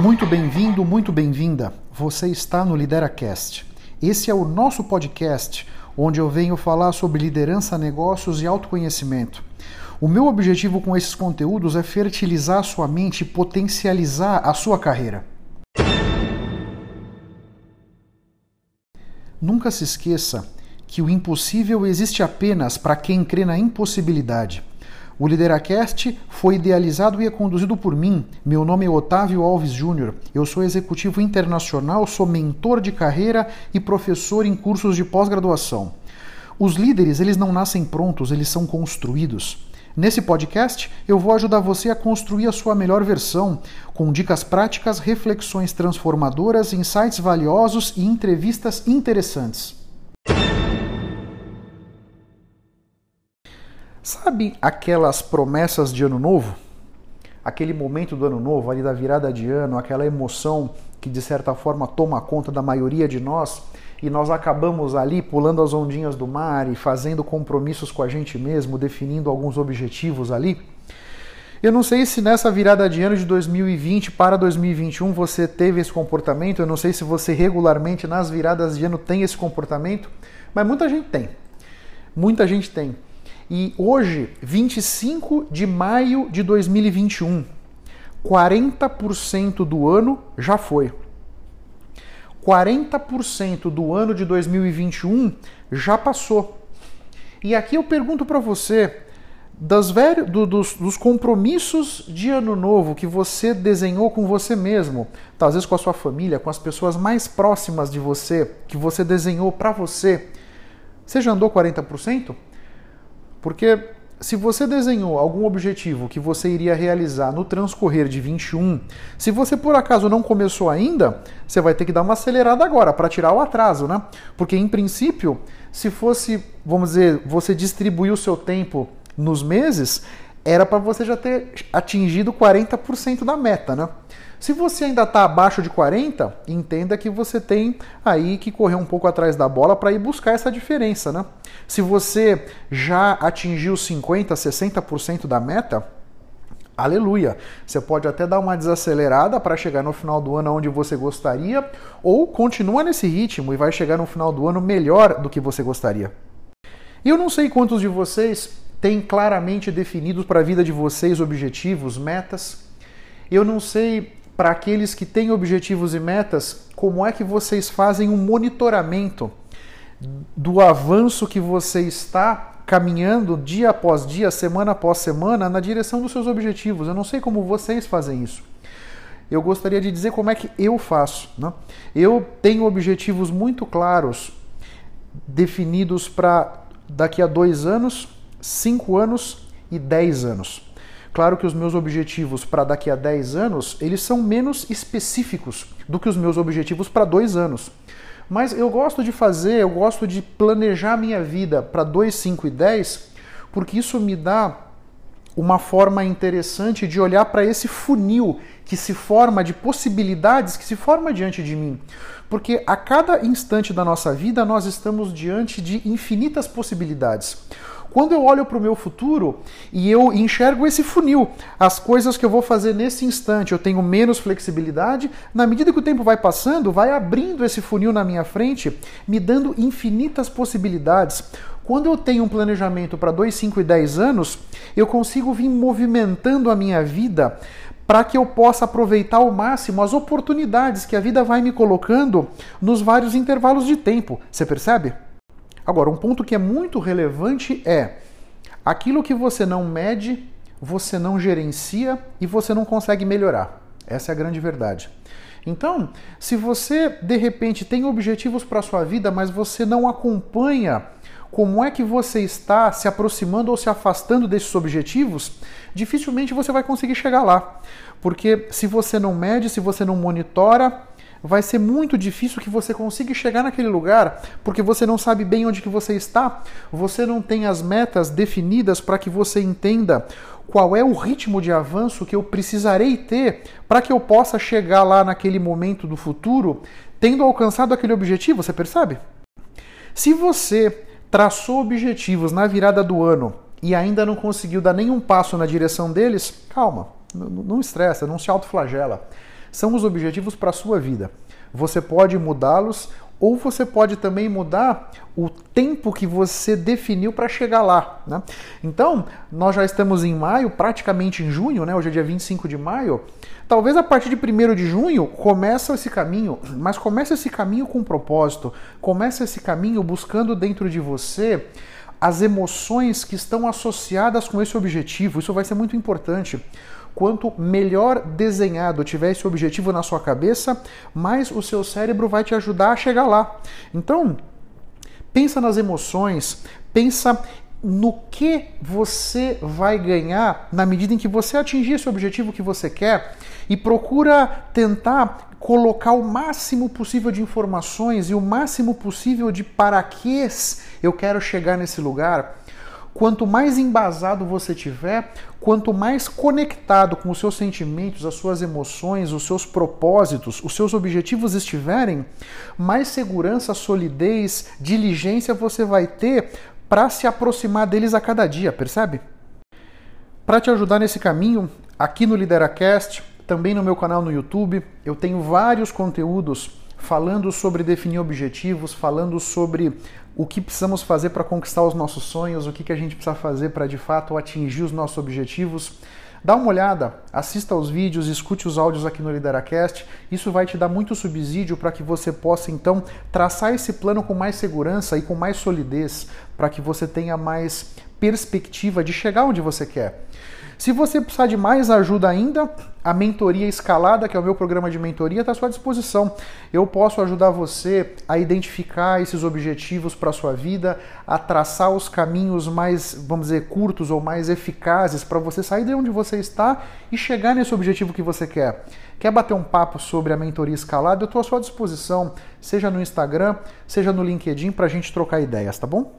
Muito bem-vindo, muito bem-vinda. Você está no LideraCast. Esse é o nosso podcast onde eu venho falar sobre liderança, negócios e autoconhecimento. O meu objetivo com esses conteúdos é fertilizar a sua mente e potencializar a sua carreira. Nunca se esqueça que o impossível existe apenas para quem crê na impossibilidade. O Lideracast foi idealizado e é conduzido por mim. Meu nome é Otávio Alves Júnior. Eu sou executivo internacional, sou mentor de carreira e professor em cursos de pós-graduação. Os líderes, eles não nascem prontos, eles são construídos. Nesse podcast, eu vou ajudar você a construir a sua melhor versão, com dicas práticas, reflexões transformadoras, insights valiosos e entrevistas interessantes. Sabe aquelas promessas de ano novo? Aquele momento do ano novo, ali da virada de ano, aquela emoção que de certa forma toma conta da maioria de nós e nós acabamos ali pulando as ondinhas do mar e fazendo compromissos com a gente mesmo, definindo alguns objetivos ali. Eu não sei se nessa virada de ano de 2020 para 2021 você teve esse comportamento, eu não sei se você regularmente nas viradas de ano tem esse comportamento, mas muita gente tem. Muita gente tem. E hoje, 25 de maio de 2021, 40% do ano já foi. 40% do ano de 2021 já passou. E aqui eu pergunto para você, das velho, do, dos, dos, compromissos de ano novo que você desenhou com você mesmo, talvez com a sua família, com as pessoas mais próximas de você, que você desenhou para você, você já andou 40%? Porque se você desenhou algum objetivo que você iria realizar no transcorrer de 21, se você por acaso não começou ainda, você vai ter que dar uma acelerada agora para tirar o atraso, né? Porque em princípio, se fosse, vamos dizer, você distribuir o seu tempo nos meses, era para você já ter atingido 40% da meta, né? Se você ainda está abaixo de 40, entenda que você tem aí que correr um pouco atrás da bola para ir buscar essa diferença, né? Se você já atingiu 50, 60% da meta, aleluia. Você pode até dar uma desacelerada para chegar no final do ano onde você gostaria, ou continua nesse ritmo e vai chegar no final do ano melhor do que você gostaria. Eu não sei quantos de vocês têm claramente definidos para a vida de vocês objetivos, metas. Eu não sei para aqueles que têm objetivos e metas, como é que vocês fazem um monitoramento do avanço que você está caminhando dia após dia, semana após semana, na direção dos seus objetivos. Eu não sei como vocês fazem isso. Eu gostaria de dizer como é que eu faço. Né? Eu tenho objetivos muito claros, definidos para daqui a dois anos, cinco anos e dez anos. Claro que os meus objetivos para daqui a 10 anos, eles são menos específicos do que os meus objetivos para dois anos. Mas eu gosto de fazer, eu gosto de planejar minha vida para 2, 5 e 10, porque isso me dá uma forma interessante de olhar para esse funil que se forma de possibilidades que se forma diante de mim. Porque a cada instante da nossa vida nós estamos diante de infinitas possibilidades. Quando eu olho para o meu futuro e eu enxergo esse funil, as coisas que eu vou fazer nesse instante, eu tenho menos flexibilidade, na medida que o tempo vai passando, vai abrindo esse funil na minha frente, me dando infinitas possibilidades. Quando eu tenho um planejamento para 2, 5 e 10 anos, eu consigo vir movimentando a minha vida para que eu possa aproveitar ao máximo as oportunidades que a vida vai me colocando nos vários intervalos de tempo. Você percebe? Agora, um ponto que é muito relevante é aquilo que você não mede, você não gerencia e você não consegue melhorar. Essa é a grande verdade. Então, se você de repente tem objetivos para a sua vida, mas você não acompanha como é que você está se aproximando ou se afastando desses objetivos, dificilmente você vai conseguir chegar lá. Porque se você não mede, se você não monitora, vai ser muito difícil que você consiga chegar naquele lugar, porque você não sabe bem onde que você está, você não tem as metas definidas para que você entenda qual é o ritmo de avanço que eu precisarei ter para que eu possa chegar lá naquele momento do futuro, tendo alcançado aquele objetivo, você percebe? Se você traçou objetivos na virada do ano e ainda não conseguiu dar nenhum passo na direção deles, calma, não, estressa, não se autoflagela. São os objetivos para a sua vida. Você pode mudá-los ou você pode também mudar o tempo que você definiu para chegar lá. Né? Então, nós já estamos em maio, praticamente em junho, né? hoje é dia 25 de maio. Talvez a partir de 1 de junho comece esse caminho, mas comece esse caminho com propósito, comece esse caminho buscando dentro de você as emoções que estão associadas com esse objetivo. Isso vai ser muito importante. Quanto melhor desenhado tiver esse objetivo na sua cabeça, mais o seu cérebro vai te ajudar a chegar lá. Então, pensa nas emoções, pensa no que você vai ganhar na medida em que você atingir esse objetivo que você quer e procura tentar colocar o máximo possível de informações e o máximo possível de para que eu quero chegar nesse lugar. Quanto mais embasado você tiver, quanto mais conectado com os seus sentimentos, as suas emoções, os seus propósitos, os seus objetivos estiverem, mais segurança, solidez, diligência você vai ter para se aproximar deles a cada dia, percebe? Para te ajudar nesse caminho, aqui no Lideracast, também no meu canal no YouTube, eu tenho vários conteúdos falando sobre definir objetivos, falando sobre o que precisamos fazer para conquistar os nossos sonhos, o que, que a gente precisa fazer para de fato atingir os nossos objetivos. Dá uma olhada, assista aos vídeos, escute os áudios aqui no Lideracast. Isso vai te dar muito subsídio para que você possa então traçar esse plano com mais segurança e com mais solidez, para que você tenha mais perspectiva de chegar onde você quer. Se você precisar de mais ajuda ainda, a mentoria escalada, que é o meu programa de mentoria, está à sua disposição. Eu posso ajudar você a identificar esses objetivos para a sua vida, a traçar os caminhos mais, vamos dizer, curtos ou mais eficazes para você sair de onde você está e chegar nesse objetivo que você quer. Quer bater um papo sobre a mentoria escalada? Eu estou à sua disposição, seja no Instagram, seja no LinkedIn, para a gente trocar ideias, tá bom?